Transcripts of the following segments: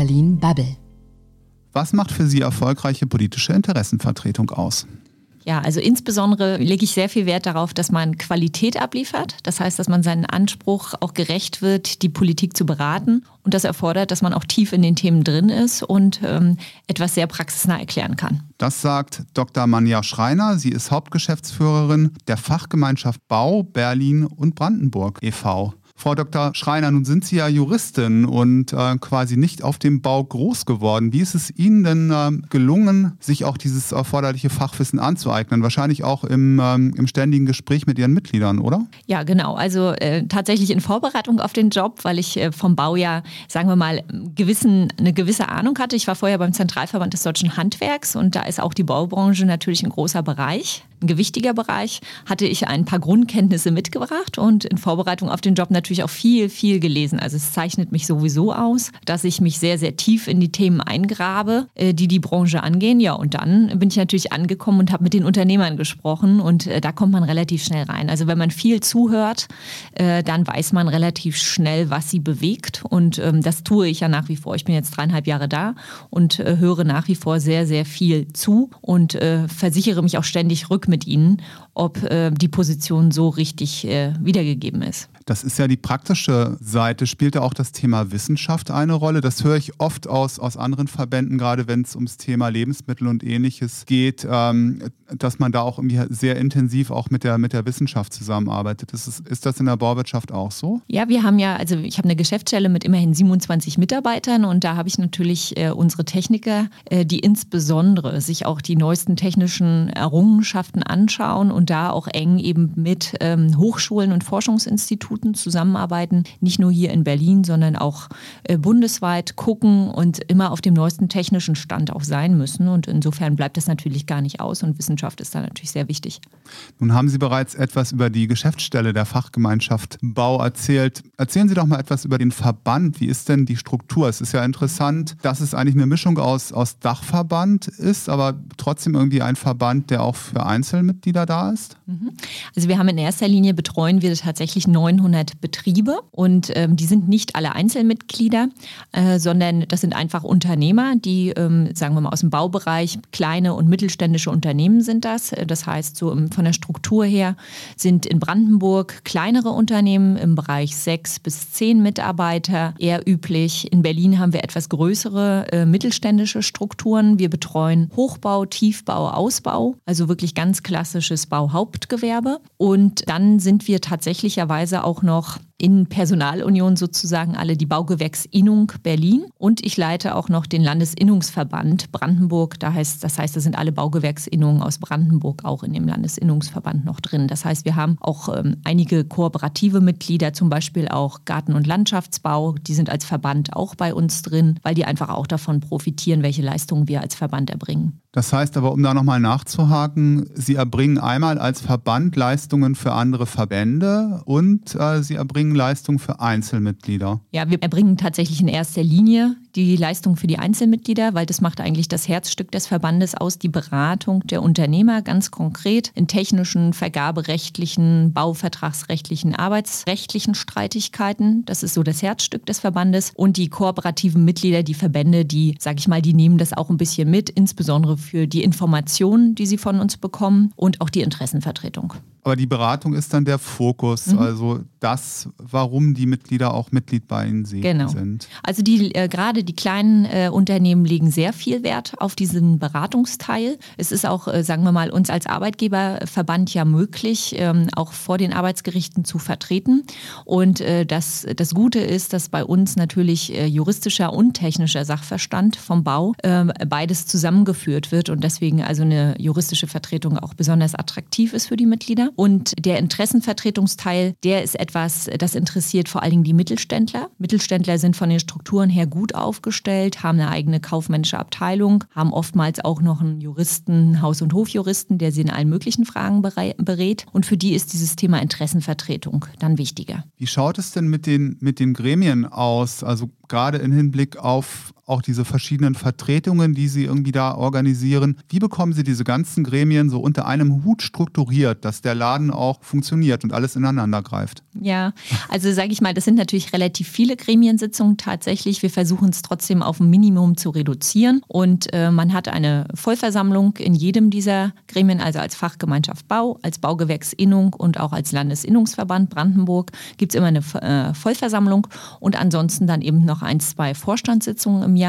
Berlin Bubble. Was macht für Sie erfolgreiche politische Interessenvertretung aus? Ja, also insbesondere lege ich sehr viel Wert darauf, dass man Qualität abliefert. Das heißt, dass man seinen Anspruch auch gerecht wird, die Politik zu beraten. Und das erfordert, dass man auch tief in den Themen drin ist und ähm, etwas sehr praxisnah erklären kann. Das sagt Dr. Manja Schreiner. Sie ist Hauptgeschäftsführerin der Fachgemeinschaft Bau Berlin und Brandenburg e.V. Frau Dr. Schreiner, nun sind Sie ja Juristin und äh, quasi nicht auf dem Bau groß geworden. Wie ist es Ihnen denn äh, gelungen, sich auch dieses erforderliche Fachwissen anzueignen? Wahrscheinlich auch im, ähm, im ständigen Gespräch mit Ihren Mitgliedern, oder? Ja, genau. Also äh, tatsächlich in Vorbereitung auf den Job, weil ich äh, vom Bau ja, sagen wir mal, gewissen, eine gewisse Ahnung hatte. Ich war vorher beim Zentralverband des Deutschen Handwerks und da ist auch die Baubranche natürlich ein großer Bereich ein gewichtiger Bereich, hatte ich ein paar Grundkenntnisse mitgebracht und in Vorbereitung auf den Job natürlich auch viel, viel gelesen. Also es zeichnet mich sowieso aus, dass ich mich sehr, sehr tief in die Themen eingrabe, äh, die die Branche angehen. Ja, und dann bin ich natürlich angekommen und habe mit den Unternehmern gesprochen und äh, da kommt man relativ schnell rein. Also wenn man viel zuhört, äh, dann weiß man relativ schnell, was sie bewegt und ähm, das tue ich ja nach wie vor. Ich bin jetzt dreieinhalb Jahre da und höre nach wie vor sehr, sehr viel zu und versichere mich auch ständig rück mit ihnen, ob äh, die Position so richtig äh, wiedergegeben ist. Das ist ja die praktische Seite. Spielt da auch das Thema Wissenschaft eine Rolle? Das höre ich oft aus, aus anderen Verbänden, gerade wenn es ums Thema Lebensmittel und ähnliches geht, ähm, dass man da auch irgendwie sehr intensiv auch mit der, mit der Wissenschaft zusammenarbeitet. Ist, ist das in der Bauwirtschaft auch so? Ja, wir haben ja, also ich habe eine Geschäftsstelle mit immerhin 27 Mitarbeitern und da habe ich natürlich äh, unsere Techniker, äh, die insbesondere sich auch die neuesten technischen Errungenschaften anschauen und da auch eng eben mit ähm, Hochschulen und Forschungsinstituten Instituten zusammenarbeiten, nicht nur hier in Berlin, sondern auch äh, bundesweit gucken und immer auf dem neuesten technischen Stand auch sein müssen. Und insofern bleibt das natürlich gar nicht aus und Wissenschaft ist da natürlich sehr wichtig. Nun haben Sie bereits etwas über die Geschäftsstelle der Fachgemeinschaft Bau erzählt. Erzählen Sie doch mal etwas über den Verband. Wie ist denn die Struktur? Es ist ja interessant, dass es eigentlich eine Mischung aus, aus Dachverband ist, aber trotzdem irgendwie ein Verband, der auch für Einzelmitglieder da ist. Mhm. Also wir haben in erster Linie betreuen wir tatsächlich 900 200 Betriebe und ähm, die sind nicht alle Einzelmitglieder, äh, sondern das sind einfach Unternehmer, die, ähm, sagen wir mal, aus dem Baubereich, kleine und mittelständische Unternehmen sind das. Das heißt, so von der Struktur her sind in Brandenburg kleinere Unternehmen im Bereich sechs bis zehn Mitarbeiter eher üblich. In Berlin haben wir etwas größere äh, mittelständische Strukturen. Wir betreuen Hochbau, Tiefbau, Ausbau, also wirklich ganz klassisches Bauhauptgewerbe. Und dann sind wir tatsächlicherweise auch noch in Personalunion sozusagen alle die Baugewerksinnung Berlin und ich leite auch noch den Landesinnungsverband Brandenburg. Da heißt, das heißt, da sind alle Baugewerksinnungen aus Brandenburg auch in dem Landesinnungsverband noch drin. Das heißt, wir haben auch ähm, einige kooperative Mitglieder, zum Beispiel auch Garten- und Landschaftsbau, die sind als Verband auch bei uns drin, weil die einfach auch davon profitieren, welche Leistungen wir als Verband erbringen. Das heißt aber, um da nochmal nachzuhaken, Sie erbringen einmal als Verband Leistungen für andere Verbände und äh, Sie erbringen Leistungen für Einzelmitglieder. Ja, wir erbringen tatsächlich in erster Linie die Leistung für die Einzelmitglieder, weil das macht eigentlich das Herzstück des Verbandes aus, die Beratung der Unternehmer ganz konkret in technischen, vergaberechtlichen, bauvertragsrechtlichen, arbeitsrechtlichen Streitigkeiten. Das ist so das Herzstück des Verbandes. Und die kooperativen Mitglieder, die Verbände, die, sage ich mal, die nehmen das auch ein bisschen mit, insbesondere für die Informationen, die sie von uns bekommen und auch die Interessenvertretung. Aber die Beratung ist dann der Fokus, mhm. also das, warum die Mitglieder auch Mitglied bei Ihnen genau. sind. Also die äh, gerade die kleinen äh, Unternehmen legen sehr viel Wert auf diesen Beratungsteil. Es ist auch, äh, sagen wir mal, uns als Arbeitgeberverband ja möglich, ähm, auch vor den Arbeitsgerichten zu vertreten. Und äh, das, das Gute ist, dass bei uns natürlich äh, juristischer und technischer Sachverstand vom Bau ähm, beides zusammengeführt wird und deswegen also eine juristische Vertretung auch besonders attraktiv ist für die Mitglieder. Und der Interessenvertretungsteil, der ist etwas, das interessiert vor allen Dingen die Mittelständler. Mittelständler sind von den Strukturen her gut aufgestellt, haben eine eigene kaufmännische Abteilung, haben oftmals auch noch einen Juristen, Haus- und Hofjuristen, der sie in allen möglichen Fragen berät. Und für die ist dieses Thema Interessenvertretung dann wichtiger. Wie schaut es denn mit den, mit den Gremien aus? Also gerade im Hinblick auf auch diese verschiedenen Vertretungen, die Sie irgendwie da organisieren. Wie bekommen Sie diese ganzen Gremien so unter einem Hut strukturiert, dass der Laden auch funktioniert und alles ineinander greift? Ja, also sage ich mal, das sind natürlich relativ viele Gremiensitzungen tatsächlich. Wir versuchen es trotzdem auf ein Minimum zu reduzieren und äh, man hat eine Vollversammlung in jedem dieser Gremien, also als Fachgemeinschaft Bau, als Baugewerksinnung und auch als Landesinnungsverband Brandenburg gibt es immer eine äh, Vollversammlung und ansonsten dann eben noch ein, zwei Vorstandssitzungen im Jahr.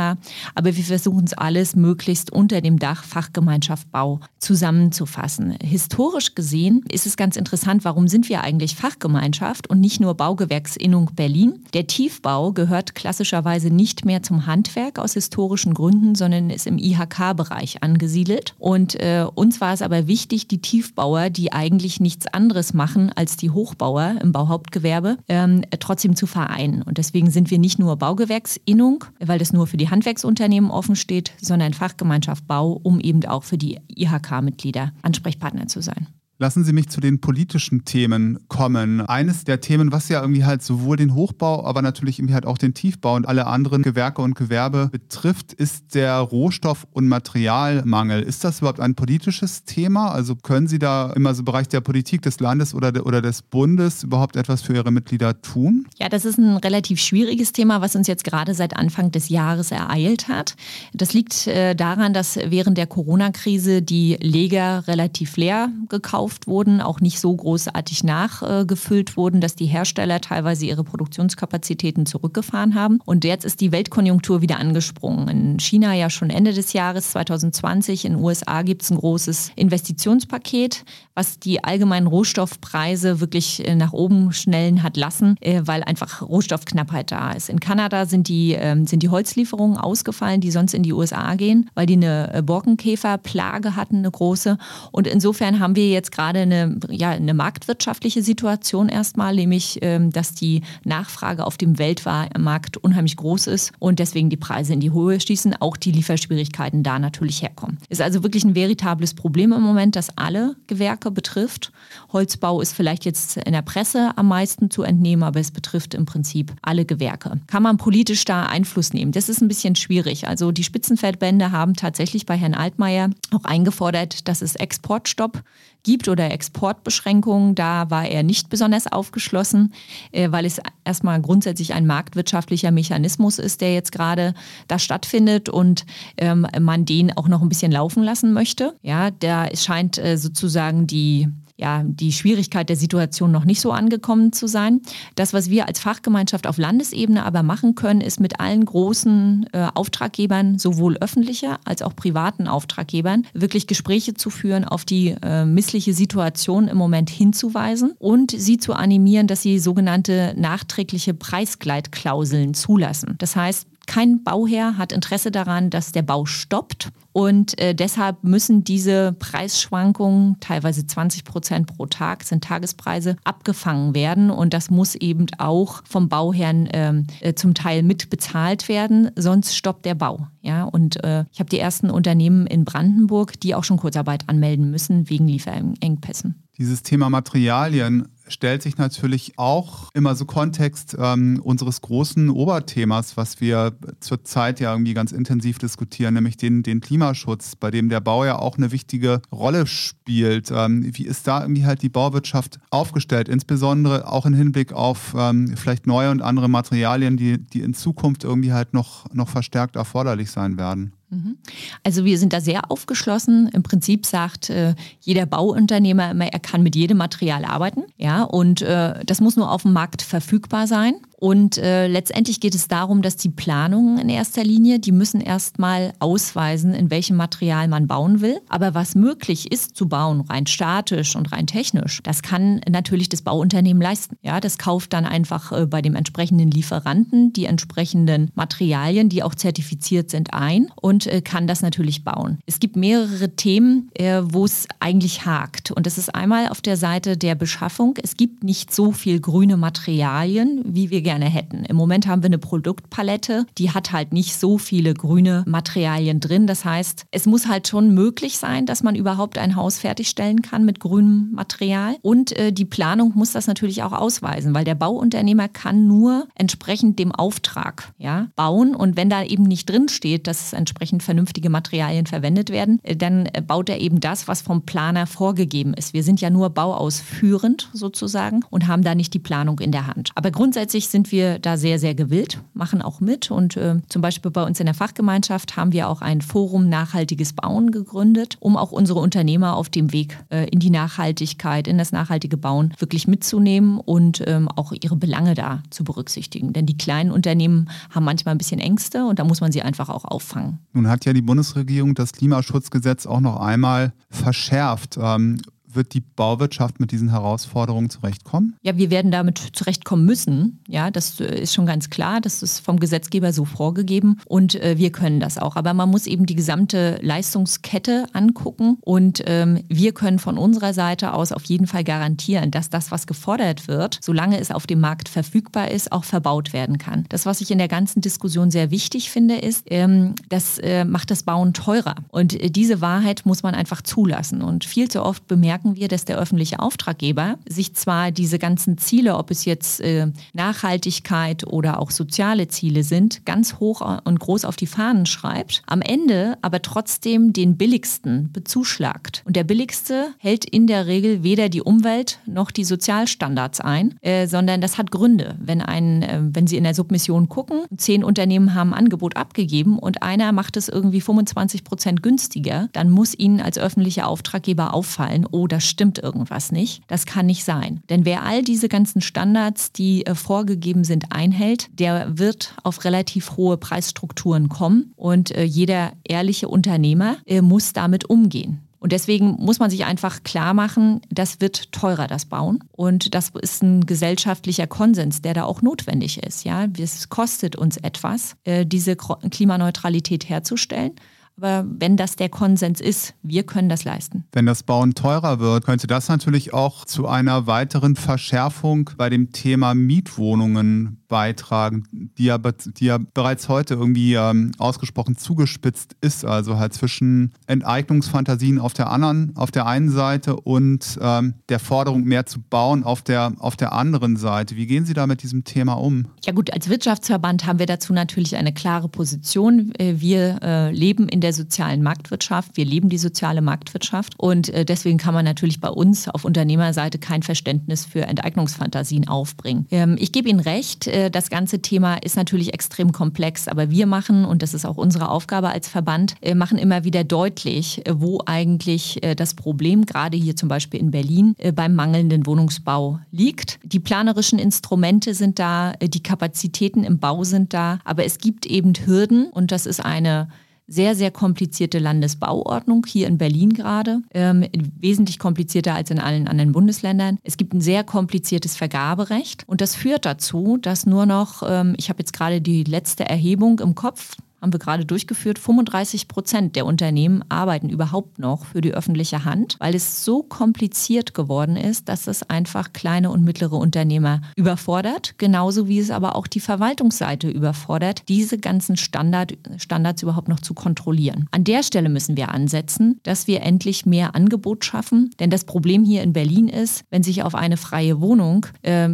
Aber wir versuchen es alles möglichst unter dem Dach Fachgemeinschaft Bau zusammenzufassen. Historisch gesehen ist es ganz interessant, warum sind wir eigentlich Fachgemeinschaft und nicht nur Baugewerksinnung Berlin? Der Tiefbau gehört klassischerweise nicht mehr zum Handwerk aus historischen Gründen, sondern ist im IHK-Bereich angesiedelt. Und äh, uns war es aber wichtig, die Tiefbauer, die eigentlich nichts anderes machen als die Hochbauer im Bauhauptgewerbe, ähm, trotzdem zu vereinen. Und deswegen sind wir nicht nur Baugewerksinnung, weil das nur für die Handwerksunternehmen offen steht, sondern Fachgemeinschaft Bau, um eben auch für die IHK-Mitglieder Ansprechpartner zu sein. Lassen Sie mich zu den politischen Themen kommen. Eines der Themen, was ja irgendwie halt sowohl den Hochbau, aber natürlich irgendwie halt auch den Tiefbau und alle anderen Gewerke und Gewerbe betrifft, ist der Rohstoff- und Materialmangel. Ist das überhaupt ein politisches Thema? Also können Sie da im also Bereich der Politik des Landes oder, de, oder des Bundes überhaupt etwas für Ihre Mitglieder tun? Ja, das ist ein relativ schwieriges Thema, was uns jetzt gerade seit Anfang des Jahres ereilt hat. Das liegt äh, daran, dass während der Corona-Krise die Leger relativ leer gekauft gekauft wurden, auch nicht so großartig nachgefüllt wurden, dass die Hersteller teilweise ihre Produktionskapazitäten zurückgefahren haben. Und jetzt ist die Weltkonjunktur wieder angesprungen. In China ja schon Ende des Jahres 2020, in den USA gibt es ein großes Investitionspaket, was die allgemeinen Rohstoffpreise wirklich äh, nach oben schnellen hat lassen, äh, weil einfach Rohstoffknappheit da ist. In Kanada sind die, ähm, sind die Holzlieferungen ausgefallen, die sonst in die USA gehen, weil die eine äh, Borkenkäferplage hatten, eine große. Und insofern haben wir jetzt gerade gerade eine, ja, eine marktwirtschaftliche Situation erstmal, nämlich ähm, dass die Nachfrage auf dem Weltmarkt unheimlich groß ist und deswegen die Preise in die Höhe schießen, auch die Lieferschwierigkeiten da natürlich herkommen. Ist also wirklich ein veritables Problem im Moment, das alle Gewerke betrifft. Holzbau ist vielleicht jetzt in der Presse am meisten zu entnehmen, aber es betrifft im Prinzip alle Gewerke. Kann man politisch da Einfluss nehmen? Das ist ein bisschen schwierig. Also die Spitzenfeldbände haben tatsächlich bei Herrn Altmaier auch eingefordert, dass es Exportstopp gibt oder Exportbeschränkungen. Da war er nicht besonders aufgeschlossen, äh, weil es erstmal grundsätzlich ein marktwirtschaftlicher Mechanismus ist, der jetzt gerade da stattfindet und ähm, man den auch noch ein bisschen laufen lassen möchte. Ja, da scheint äh, sozusagen die ja, die Schwierigkeit der Situation noch nicht so angekommen zu sein. Das, was wir als Fachgemeinschaft auf Landesebene aber machen können, ist mit allen großen äh, Auftraggebern, sowohl öffentlicher als auch privaten Auftraggebern, wirklich Gespräche zu führen, auf die äh, missliche Situation im Moment hinzuweisen und sie zu animieren, dass sie sogenannte nachträgliche Preisgleitklauseln zulassen. Das heißt, kein Bauherr hat Interesse daran, dass der Bau stoppt. Und äh, deshalb müssen diese Preisschwankungen, teilweise 20 Prozent pro Tag, sind Tagespreise, abgefangen werden. Und das muss eben auch vom Bauherrn ähm, äh, zum Teil mit bezahlt werden, sonst stoppt der Bau. Ja, und äh, ich habe die ersten Unternehmen in Brandenburg, die auch schon Kurzarbeit anmelden müssen wegen Lieferengpässen. Dieses Thema Materialien stellt sich natürlich auch immer so Kontext ähm, unseres großen Oberthemas, was wir zurzeit ja irgendwie ganz intensiv diskutieren, nämlich den, den Klimaschutz, bei dem der Bau ja auch eine wichtige Rolle spielt. Ähm, wie ist da irgendwie halt die Bauwirtschaft aufgestellt, insbesondere auch im Hinblick auf ähm, vielleicht neue und andere Materialien, die, die in Zukunft irgendwie halt noch, noch verstärkt erforderlich sein werden? Mhm. Also wir sind da sehr aufgeschlossen. Im Prinzip sagt äh, jeder Bauunternehmer immer, er kann mit jedem Material arbeiten. Ja, und äh, das muss nur auf dem Markt verfügbar sein. Und äh, letztendlich geht es darum, dass die Planungen in erster Linie, die müssen erstmal ausweisen, in welchem Material man bauen will. Aber was möglich ist zu bauen, rein statisch und rein technisch, das kann natürlich das Bauunternehmen leisten. Ja, das kauft dann einfach äh, bei dem entsprechenden Lieferanten die entsprechenden Materialien, die auch zertifiziert sind, ein und äh, kann das natürlich bauen. Es gibt mehrere Themen, äh, wo es eigentlich hakt. Und das ist einmal auf der Seite der Beschaffung. Es gibt nicht so viel grüne Materialien, wie wir gerne gerne hätten. Im Moment haben wir eine Produktpalette, die hat halt nicht so viele grüne Materialien drin. Das heißt, es muss halt schon möglich sein, dass man überhaupt ein Haus fertigstellen kann mit grünem Material. Und äh, die Planung muss das natürlich auch ausweisen, weil der Bauunternehmer kann nur entsprechend dem Auftrag ja, bauen. Und wenn da eben nicht drin steht, dass entsprechend vernünftige Materialien verwendet werden, äh, dann äh, baut er eben das, was vom Planer vorgegeben ist. Wir sind ja nur bauausführend sozusagen und haben da nicht die Planung in der Hand. Aber grundsätzlich sind wir da sehr, sehr gewillt, machen auch mit. Und äh, zum Beispiel bei uns in der Fachgemeinschaft haben wir auch ein Forum Nachhaltiges Bauen gegründet, um auch unsere Unternehmer auf dem Weg äh, in die Nachhaltigkeit, in das nachhaltige Bauen wirklich mitzunehmen und ähm, auch ihre Belange da zu berücksichtigen. Denn die kleinen Unternehmen haben manchmal ein bisschen Ängste und da muss man sie einfach auch auffangen. Nun hat ja die Bundesregierung das Klimaschutzgesetz auch noch einmal verschärft. Ähm, wird die Bauwirtschaft mit diesen Herausforderungen zurechtkommen? Ja, wir werden damit zurechtkommen müssen. Ja, das äh, ist schon ganz klar. Das ist vom Gesetzgeber so vorgegeben und äh, wir können das auch. Aber man muss eben die gesamte Leistungskette angucken und ähm, wir können von unserer Seite aus auf jeden Fall garantieren, dass das, was gefordert wird, solange es auf dem Markt verfügbar ist, auch verbaut werden kann. Das, was ich in der ganzen Diskussion sehr wichtig finde, ist, ähm, das äh, macht das Bauen teurer. Und äh, diese Wahrheit muss man einfach zulassen. Und viel zu oft bemerkt merken wir, dass der öffentliche Auftraggeber sich zwar diese ganzen Ziele, ob es jetzt äh, Nachhaltigkeit oder auch soziale Ziele sind, ganz hoch und groß auf die Fahnen schreibt, am Ende aber trotzdem den billigsten bezuschlagt. Und der billigste hält in der Regel weder die Umwelt noch die Sozialstandards ein, äh, sondern das hat Gründe. Wenn, ein, äh, wenn Sie in der Submission gucken, zehn Unternehmen haben Angebot abgegeben und einer macht es irgendwie 25 Prozent günstiger, dann muss Ihnen als öffentlicher Auftraggeber auffallen, oh, da stimmt irgendwas nicht. Das kann nicht sein. Denn wer all diese ganzen Standards, die äh, vorgegeben sind, einhält, der wird auf relativ hohe Preisstrukturen kommen und äh, jeder ehrliche Unternehmer äh, muss damit umgehen. Und deswegen muss man sich einfach klar machen, das wird teurer, das Bauen. Und das ist ein gesellschaftlicher Konsens, der da auch notwendig ist. Ja, es kostet uns etwas, diese Klimaneutralität herzustellen. Aber wenn das der Konsens ist, wir können das leisten. Wenn das Bauen teurer wird, könnte das natürlich auch zu einer weiteren Verschärfung bei dem Thema Mietwohnungen beitragen, die ja, die ja bereits heute irgendwie ähm, ausgesprochen zugespitzt ist. Also halt zwischen Enteignungsfantasien auf der anderen, auf der einen Seite und ähm, der Forderung, mehr zu bauen auf der, auf der anderen Seite. Wie gehen Sie da mit diesem Thema um? Ja gut, als Wirtschaftsverband haben wir dazu natürlich eine klare Position. Äh, wir äh, leben in der sozialen Marktwirtschaft, wir leben die soziale Marktwirtschaft. Und äh, deswegen kann man natürlich bei uns auf Unternehmerseite kein Verständnis für Enteignungsfantasien aufbringen. Ähm, ich gebe Ihnen recht, äh, das ganze Thema ist natürlich extrem komplex, aber wir machen, und das ist auch unsere Aufgabe als Verband, äh, machen immer wieder deutlich, wo eigentlich das Problem gerade hier zum Beispiel in Berlin beim mangelnden Wohnungsbau liegt. Die planerischen Instrumente sind da, die Kapazitäten im Bau sind da, aber es gibt eben Hürden. Und das ist eine sehr, sehr komplizierte Landesbauordnung, hier in Berlin gerade, ähm, wesentlich komplizierter als in allen anderen Bundesländern. Es gibt ein sehr kompliziertes Vergaberecht und das führt dazu, dass nur noch, ähm, ich habe jetzt gerade die letzte Erhebung im Kopf, haben wir gerade durchgeführt, 35 Prozent der Unternehmen arbeiten überhaupt noch für die öffentliche Hand, weil es so kompliziert geworden ist, dass es einfach kleine und mittlere Unternehmer überfordert, genauso wie es aber auch die Verwaltungsseite überfordert, diese ganzen Standard, Standards überhaupt noch zu kontrollieren. An der Stelle müssen wir ansetzen, dass wir endlich mehr Angebot schaffen, denn das Problem hier in Berlin ist, wenn sich auf eine freie Wohnung äh,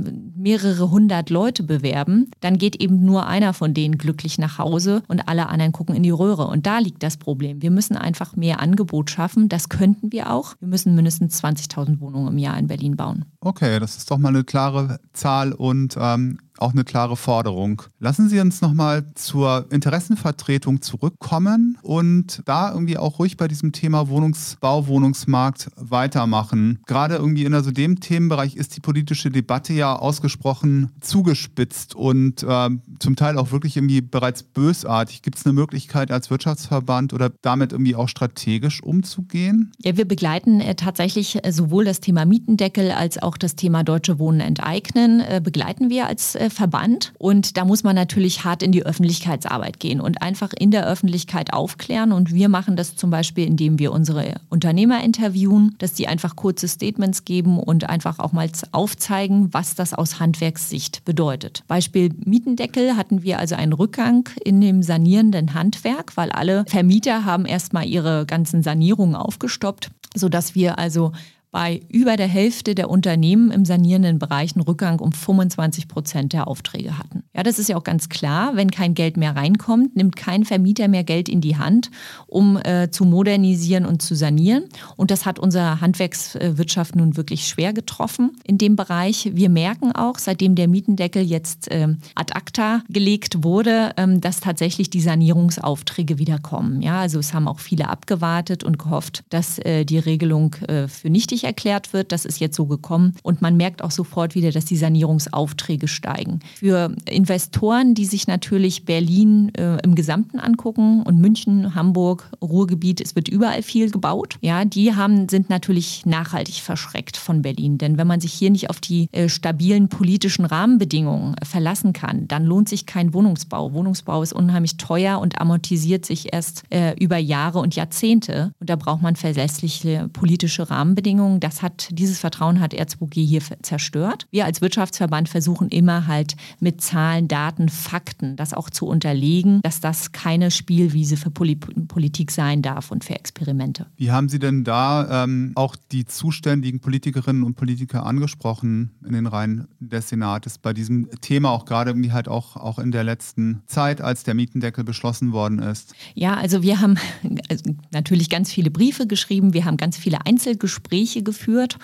mehrere hundert Leute bewerben, dann geht eben nur einer von denen glücklich nach Hause und alle anderen gucken in die Röhre. Und da liegt das Problem. Wir müssen einfach mehr Angebot schaffen. Das könnten wir auch. Wir müssen mindestens 20.000 Wohnungen im Jahr in Berlin bauen. Okay, das ist doch mal eine klare Zahl und ähm, auch eine klare Forderung. Lassen Sie uns nochmal zur Interessenvertretung zurückkommen und da irgendwie auch ruhig bei diesem Thema Wohnungsbau, Wohnungsmarkt weitermachen. Gerade irgendwie in also dem Themenbereich ist die politische Debatte ja ausgesprochen zugespitzt und äh, zum Teil auch wirklich irgendwie bereits bösartig. Gibt es eine Möglichkeit als Wirtschaftsverband oder damit irgendwie auch strategisch umzugehen? Ja, wir begleiten äh, tatsächlich äh, sowohl das Thema Mietendeckel als auch das Thema Deutsche Wohnen enteignen, äh, begleiten wir als äh, Wirtschaftsverband und da muss man natürlich hart in die Öffentlichkeitsarbeit gehen und einfach in der Öffentlichkeit aufklären. Und wir machen das zum Beispiel, indem wir unsere Unternehmer interviewen, dass die einfach kurze Statements geben und einfach auch mal aufzeigen, was das aus Handwerkssicht bedeutet. Beispiel Mietendeckel hatten wir also einen Rückgang in dem sanierenden Handwerk, weil alle Vermieter haben erstmal ihre ganzen Sanierungen aufgestoppt sodass wir also bei über der Hälfte der Unternehmen im sanierenden Bereich einen Rückgang um 25 Prozent der Aufträge hatten. Ja, das ist ja auch ganz klar. Wenn kein Geld mehr reinkommt, nimmt kein Vermieter mehr Geld in die Hand, um äh, zu modernisieren und zu sanieren. Und das hat unsere Handwerkswirtschaft nun wirklich schwer getroffen in dem Bereich. Wir merken auch, seitdem der Mietendeckel jetzt äh, ad acta gelegt wurde, ähm, dass tatsächlich die Sanierungsaufträge wieder kommen. Ja, also es haben auch viele abgewartet und gehofft, dass äh, die Regelung äh, für nichtig erklärt wird. Das ist jetzt so gekommen. Und man merkt auch sofort wieder, dass die Sanierungsaufträge steigen. Für Investoren, die sich natürlich Berlin äh, im Gesamten angucken und München, Hamburg, Ruhrgebiet, es wird überall viel gebaut. Ja, die haben, sind natürlich nachhaltig verschreckt von Berlin. Denn wenn man sich hier nicht auf die äh, stabilen politischen Rahmenbedingungen verlassen kann, dann lohnt sich kein Wohnungsbau. Wohnungsbau ist unheimlich teuer und amortisiert sich erst äh, über Jahre und Jahrzehnte. Und da braucht man verlässliche politische Rahmenbedingungen. Das hat, dieses Vertrauen hat R2G hier zerstört. Wir als Wirtschaftsverband versuchen immer halt mit Zahlen, Daten, Fakten das auch zu unterlegen, dass das keine Spielwiese für Poli Politik sein darf und für Experimente. Wie haben Sie denn da ähm, auch die zuständigen Politikerinnen und Politiker angesprochen in den Reihen des Senates bei diesem Thema, auch gerade irgendwie halt auch, auch in der letzten Zeit, als der Mietendeckel beschlossen worden ist? Ja, also wir haben also natürlich ganz viele Briefe geschrieben, wir haben ganz viele Einzelgespräche geführt.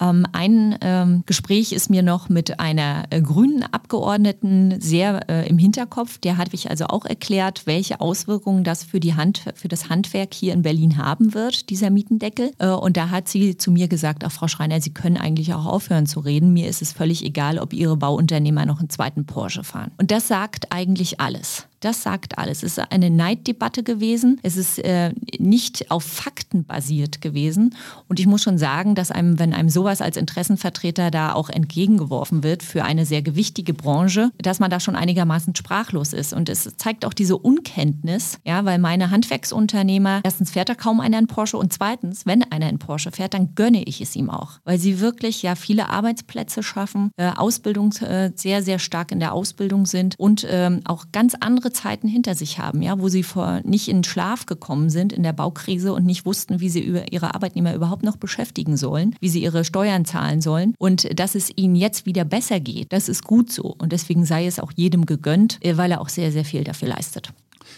Ähm, ein ähm, Gespräch ist mir noch mit einer äh, grünen Abgeordneten sehr äh, im Hinterkopf. Der hat mich also auch erklärt, welche Auswirkungen das für, die Hand, für das Handwerk hier in Berlin haben wird, dieser Mietendeckel. Äh, und da hat sie zu mir gesagt, auch Frau Schreiner, Sie können eigentlich auch aufhören zu reden. Mir ist es völlig egal, ob Ihre Bauunternehmer noch einen zweiten Porsche fahren. Und das sagt eigentlich alles. Das sagt alles. Es ist eine Neiddebatte gewesen. Es ist äh, nicht auf Fakten basiert gewesen. Und ich muss schon sagen, dass einem, wenn einem sowas als Interessenvertreter da auch entgegengeworfen wird für eine sehr gewichtige Branche, dass man da schon einigermaßen sprachlos ist. Und es zeigt auch diese Unkenntnis, ja, weil meine Handwerksunternehmer, erstens fährt da kaum einer in Porsche und zweitens, wenn einer in Porsche fährt, dann gönne ich es ihm auch. Weil sie wirklich ja viele Arbeitsplätze schaffen, äh, Ausbildung äh, sehr, sehr stark in der Ausbildung sind und ähm, auch ganz andere Zeiten hinter sich haben, ja, wo sie vor nicht in Schlaf gekommen sind in der Baukrise und nicht wussten, wie sie ihre Arbeitnehmer überhaupt noch beschäftigen sollen, wie sie ihre Steuern zahlen sollen und dass es ihnen jetzt wieder besser geht. Das ist gut so und deswegen sei es auch jedem gegönnt, äh, weil er auch sehr, sehr viel dafür leistet.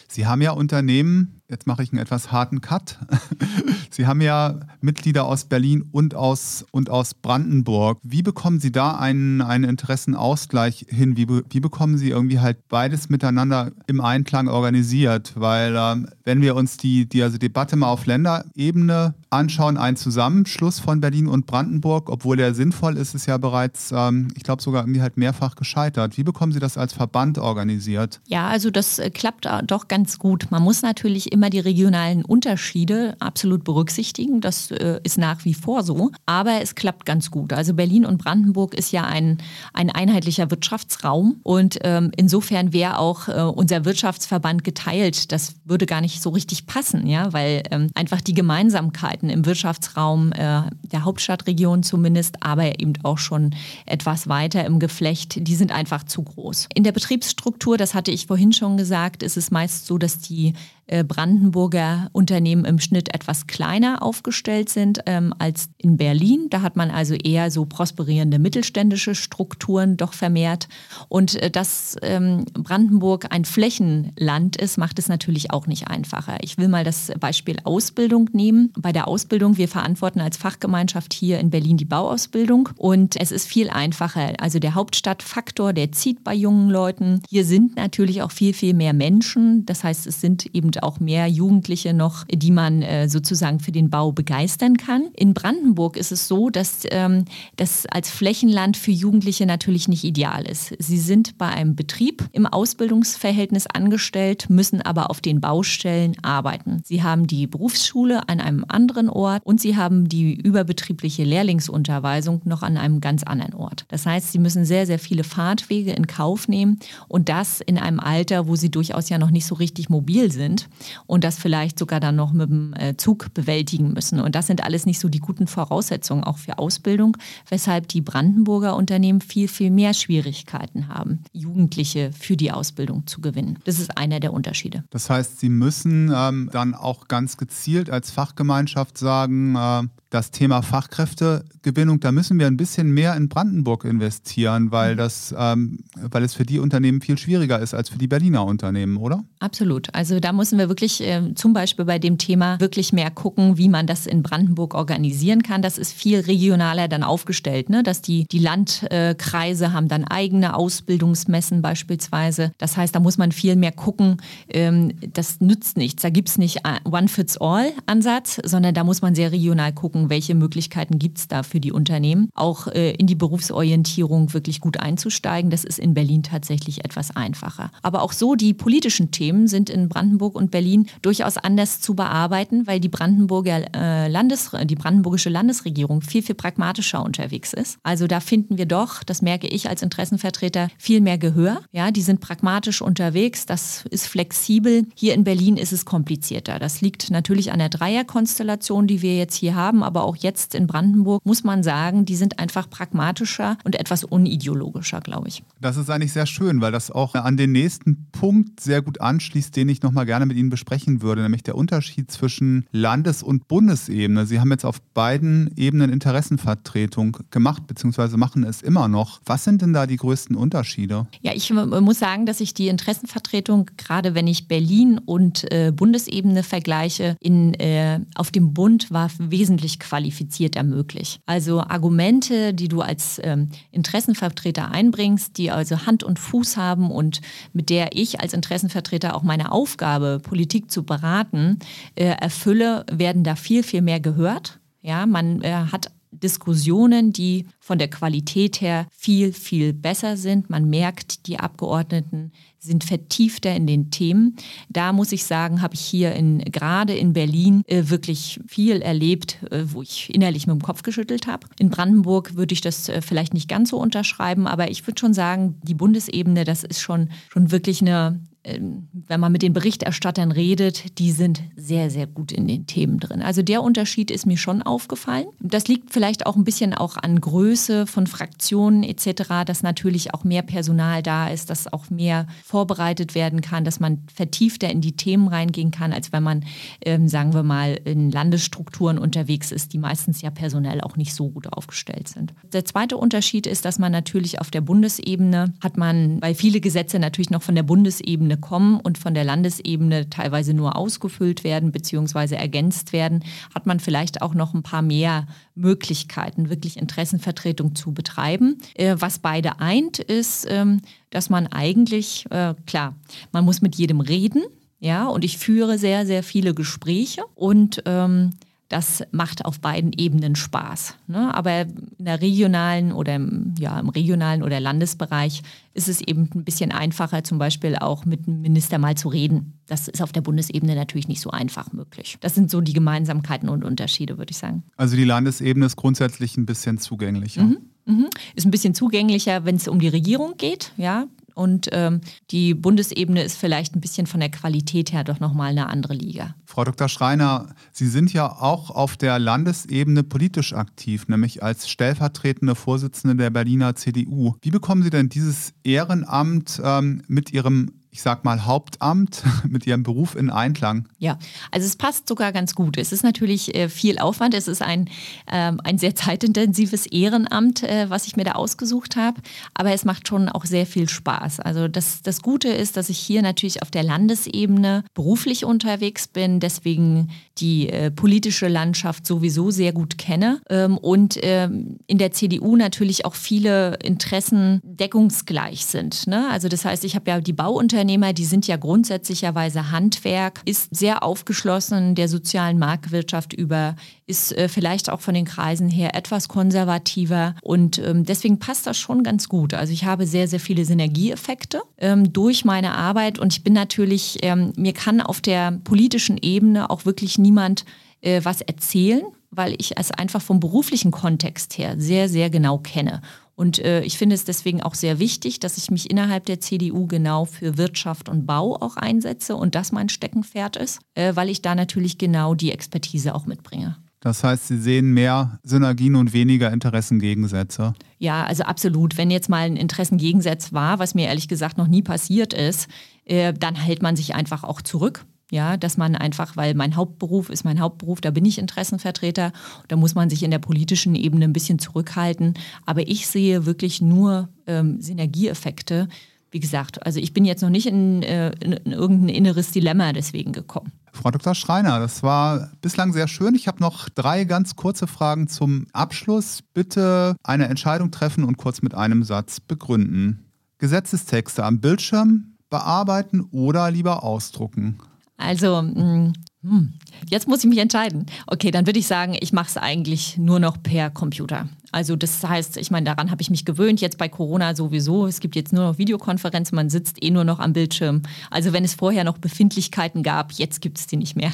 Sie haben ja Unternehmen, jetzt mache ich einen etwas harten Cut. Sie haben ja Mitglieder aus Berlin und aus, und aus Brandenburg. Wie bekommen Sie da einen, einen Interessenausgleich hin? Wie, wie bekommen Sie irgendwie halt beides miteinander im Einklang organisiert? Weil ähm, wenn wir uns die, die also Debatte mal auf Länderebene anschauen, ein Zusammenschluss von Berlin und Brandenburg, obwohl der sinnvoll ist, ist ja bereits, ähm, ich glaube sogar irgendwie halt mehrfach gescheitert. Wie bekommen Sie das als Verband organisiert? Ja, also das äh, klappt äh, doch ganz gut. Man muss natürlich immer die regionalen Unterschiede absolut berücksichtigen. Das äh, ist nach wie vor so. Aber es klappt ganz gut. Also Berlin und Brandenburg ist ja ein, ein einheitlicher Wirtschaftsraum. Und ähm, insofern wäre auch äh, unser Wirtschaftsverband geteilt. Das würde gar nicht so richtig passen, ja, weil ähm, einfach die Gemeinsamkeiten im Wirtschaftsraum äh, der Hauptstadtregion zumindest, aber eben auch schon etwas weiter im Geflecht, die sind einfach zu groß. In der Betriebsstruktur, das hatte ich vorhin schon gesagt, ist es meist so, dass die Brandenburger Unternehmen im Schnitt etwas kleiner aufgestellt sind ähm, als in Berlin. Da hat man also eher so prosperierende mittelständische Strukturen doch vermehrt. Und äh, dass ähm, Brandenburg ein Flächenland ist, macht es natürlich auch nicht einfacher. Ich will mal das Beispiel Ausbildung nehmen. Bei der Ausbildung, wir verantworten als Fachgemeinschaft hier in Berlin die Bauausbildung und es ist viel einfacher. Also der Hauptstadtfaktor, der zieht bei jungen Leuten. Hier sind natürlich auch viel, viel mehr Menschen. Das heißt, es sind eben auch mehr Jugendliche noch, die man äh, sozusagen für den Bau begeistern kann. In Brandenburg ist es so, dass ähm, das als Flächenland für Jugendliche natürlich nicht ideal ist. Sie sind bei einem Betrieb im Ausbildungsverhältnis angestellt, müssen aber auf den Baustellen arbeiten. Sie haben die Berufsschule an einem anderen Ort und sie haben die überbetriebliche Lehrlingsunterweisung noch an einem ganz anderen Ort. Das heißt, sie müssen sehr, sehr viele Fahrtwege in Kauf nehmen und das in einem Alter, wo sie durchaus ja noch nicht so richtig mobil sind und das vielleicht sogar dann noch mit dem äh, Zug bewältigen müssen. Und das sind alles nicht so die guten Voraussetzungen auch für Ausbildung, weshalb die Brandenburger Unternehmen viel, viel mehr Schwierigkeiten haben, Jugendliche für die Ausbildung zu gewinnen. Das ist einer der Unterschiede. Das heißt, sie müssen ähm, dann auch ganz gezielt als Fachgemeinschaft sagen, äh, das Thema Fachkräftegewinnung, da müssen wir ein bisschen mehr in Brandenburg investieren, weil, mhm. das, ähm, weil es für die Unternehmen viel schwieriger ist als für die Berliner Unternehmen, oder? Absolut. Also da müssen wir wirklich äh, zum Beispiel bei dem Thema wirklich mehr gucken, wie man das in Brandenburg organisieren kann. Das ist viel regionaler dann aufgestellt, ne? dass die, die Landkreise äh, haben dann eigene Ausbildungsmessen beispielsweise. Das heißt, da muss man viel mehr gucken. Ähm, das nützt nichts. Da gibt es nicht One-Fits-All-Ansatz, sondern da muss man sehr regional gucken gucken, welche Möglichkeiten gibt es da für die Unternehmen, auch äh, in die Berufsorientierung wirklich gut einzusteigen. Das ist in Berlin tatsächlich etwas einfacher. Aber auch so, die politischen Themen sind in Brandenburg und Berlin durchaus anders zu bearbeiten, weil die, Brandenburger, äh, Landes, die brandenburgische Landesregierung viel, viel pragmatischer unterwegs ist. Also da finden wir doch, das merke ich als Interessenvertreter, viel mehr Gehör. Ja, die sind pragmatisch unterwegs, das ist flexibel. Hier in Berlin ist es komplizierter. Das liegt natürlich an der Dreierkonstellation, die wir jetzt hier haben, aber auch jetzt in Brandenburg, muss man sagen, die sind einfach pragmatischer und etwas unideologischer, glaube ich. Das ist eigentlich sehr schön, weil das auch an den nächsten Punkt sehr gut anschließt, den ich nochmal gerne mit Ihnen besprechen würde, nämlich der Unterschied zwischen Landes- und Bundesebene. Sie haben jetzt auf beiden Ebenen Interessenvertretung gemacht, beziehungsweise machen es immer noch. Was sind denn da die größten Unterschiede? Ja, ich muss sagen, dass ich die Interessenvertretung, gerade wenn ich Berlin und äh, Bundesebene vergleiche, in, äh, auf dem Bund war wesentlich wirklich qualifizierter möglich. Also Argumente, die du als ähm, Interessenvertreter einbringst, die also Hand und Fuß haben und mit der ich als Interessenvertreter auch meine Aufgabe, Politik zu beraten, äh, erfülle, werden da viel, viel mehr gehört. Ja, man äh, hat Diskussionen, die von der Qualität her viel, viel besser sind. Man merkt, die Abgeordneten sind vertiefter in den Themen. Da muss ich sagen, habe ich hier in, gerade in Berlin äh, wirklich viel erlebt, äh, wo ich innerlich mit dem Kopf geschüttelt habe. In Brandenburg würde ich das äh, vielleicht nicht ganz so unterschreiben, aber ich würde schon sagen, die Bundesebene, das ist schon, schon wirklich eine, wenn man mit den Berichterstattern redet, die sind sehr, sehr gut in den Themen drin. Also der Unterschied ist mir schon aufgefallen. Das liegt vielleicht auch ein bisschen auch an Größe von Fraktionen etc., dass natürlich auch mehr Personal da ist, dass auch mehr vorbereitet werden kann, dass man vertiefter in die Themen reingehen kann, als wenn man, ähm, sagen wir mal, in Landesstrukturen unterwegs ist, die meistens ja personell auch nicht so gut aufgestellt sind. Der zweite Unterschied ist, dass man natürlich auf der Bundesebene hat man, weil viele Gesetze natürlich noch von der Bundesebene Bundesebene kommen und von der Landesebene teilweise nur ausgefüllt werden bzw. ergänzt werden, hat man vielleicht auch noch ein paar mehr Möglichkeiten, wirklich Interessenvertretung zu betreiben. Äh, was beide eint, ist, ähm, dass man eigentlich, äh, klar, man muss mit jedem reden, ja, und ich führe sehr, sehr viele Gespräche und ähm, das macht auf beiden Ebenen Spaß. Ne? Aber in der regionalen oder im, ja, im regionalen oder Landesbereich ist es eben ein bisschen einfacher, zum Beispiel auch mit dem Minister mal zu reden. Das ist auf der Bundesebene natürlich nicht so einfach möglich. Das sind so die Gemeinsamkeiten und Unterschiede, würde ich sagen. Also die Landesebene ist grundsätzlich ein bisschen zugänglicher. Mhm. Mhm. Ist ein bisschen zugänglicher, wenn es um die Regierung geht. Ja, und ähm, die Bundesebene ist vielleicht ein bisschen von der Qualität her doch nochmal eine andere Liga. Frau Dr. Schreiner, Sie sind ja auch auf der Landesebene politisch aktiv, nämlich als stellvertretende Vorsitzende der Berliner CDU. Wie bekommen Sie denn dieses Ehrenamt ähm, mit Ihrem ich sag mal, Hauptamt mit ihrem Beruf in Einklang? Ja, also es passt sogar ganz gut. Es ist natürlich äh, viel Aufwand. Es ist ein, ähm, ein sehr zeitintensives Ehrenamt, äh, was ich mir da ausgesucht habe. Aber es macht schon auch sehr viel Spaß. Also das, das Gute ist, dass ich hier natürlich auf der Landesebene beruflich unterwegs bin, deswegen die äh, politische Landschaft sowieso sehr gut kenne ähm, und ähm, in der CDU natürlich auch viele Interessen deckungsgleich sind. Ne? Also das heißt, ich habe ja die Bauunternehmen Kleinunternehmer, die sind ja grundsätzlicherweise Handwerk, ist sehr aufgeschlossen der sozialen Marktwirtschaft über, ist äh, vielleicht auch von den Kreisen her etwas konservativer und ähm, deswegen passt das schon ganz gut. Also ich habe sehr, sehr viele Synergieeffekte ähm, durch meine Arbeit und ich bin natürlich, ähm, mir kann auf der politischen Ebene auch wirklich niemand äh, was erzählen, weil ich es einfach vom beruflichen Kontext her sehr, sehr genau kenne. Und äh, ich finde es deswegen auch sehr wichtig, dass ich mich innerhalb der CDU genau für Wirtschaft und Bau auch einsetze und das mein Steckenpferd ist, äh, weil ich da natürlich genau die Expertise auch mitbringe. Das heißt, Sie sehen mehr Synergien und weniger Interessengegensätze. Ja, also absolut. Wenn jetzt mal ein Interessengegensatz war, was mir ehrlich gesagt noch nie passiert ist, äh, dann hält man sich einfach auch zurück. Ja, dass man einfach, weil mein Hauptberuf ist mein Hauptberuf, da bin ich Interessenvertreter, da muss man sich in der politischen Ebene ein bisschen zurückhalten. Aber ich sehe wirklich nur ähm, Synergieeffekte. Wie gesagt, also ich bin jetzt noch nicht in, äh, in, in irgendein inneres Dilemma deswegen gekommen. Frau Dr. Schreiner, das war bislang sehr schön. Ich habe noch drei ganz kurze Fragen zum Abschluss. Bitte eine Entscheidung treffen und kurz mit einem Satz begründen. Gesetzestexte am Bildschirm bearbeiten oder lieber ausdrucken? Also, mm, hm, jetzt muss ich mich entscheiden. Okay, dann würde ich sagen, ich mache es eigentlich nur noch per Computer. Also das heißt, ich meine, daran habe ich mich gewöhnt, jetzt bei Corona sowieso. Es gibt jetzt nur noch Videokonferenzen, man sitzt eh nur noch am Bildschirm. Also wenn es vorher noch Befindlichkeiten gab, jetzt gibt es die nicht mehr.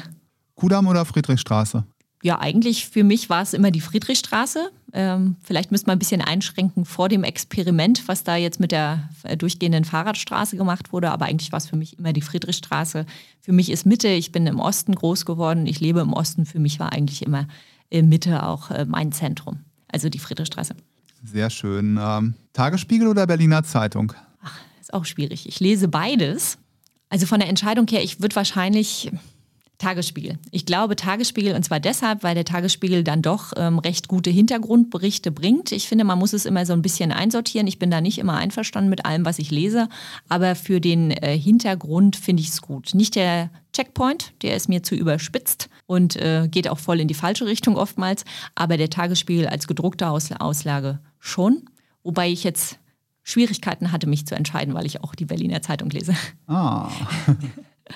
Kudamm oder Friedrichstraße? Ja, eigentlich für mich war es immer die Friedrichstraße. Ähm, vielleicht müsste man ein bisschen einschränken vor dem Experiment, was da jetzt mit der äh, durchgehenden Fahrradstraße gemacht wurde. Aber eigentlich war es für mich immer die Friedrichstraße. Für mich ist Mitte, ich bin im Osten groß geworden, ich lebe im Osten. Für mich war eigentlich immer äh, Mitte auch äh, mein Zentrum, also die Friedrichstraße. Sehr schön. Ähm, Tagesspiegel oder Berliner Zeitung? Ach, ist auch schwierig. Ich lese beides. Also von der Entscheidung her, ich würde wahrscheinlich Tagesspiegel. Ich glaube Tagesspiegel und zwar deshalb, weil der Tagesspiegel dann doch ähm, recht gute Hintergrundberichte bringt. Ich finde, man muss es immer so ein bisschen einsortieren. Ich bin da nicht immer einverstanden mit allem, was ich lese, aber für den äh, Hintergrund finde ich es gut. Nicht der Checkpoint, der ist mir zu überspitzt und äh, geht auch voll in die falsche Richtung oftmals, aber der Tagesspiegel als gedruckte Aus Auslage schon. Wobei ich jetzt Schwierigkeiten hatte, mich zu entscheiden, weil ich auch die Berliner Zeitung lese. Ah.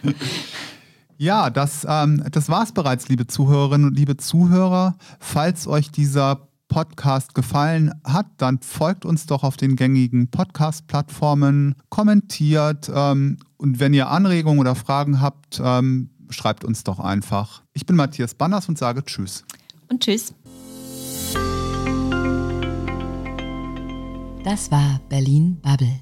Ja, das, ähm, das war es bereits, liebe Zuhörerinnen und liebe Zuhörer. Falls euch dieser Podcast gefallen hat, dann folgt uns doch auf den gängigen Podcast-Plattformen, kommentiert ähm, und wenn ihr Anregungen oder Fragen habt, ähm, schreibt uns doch einfach. Ich bin Matthias Banners und sage Tschüss. Und Tschüss. Das war Berlin Bubble.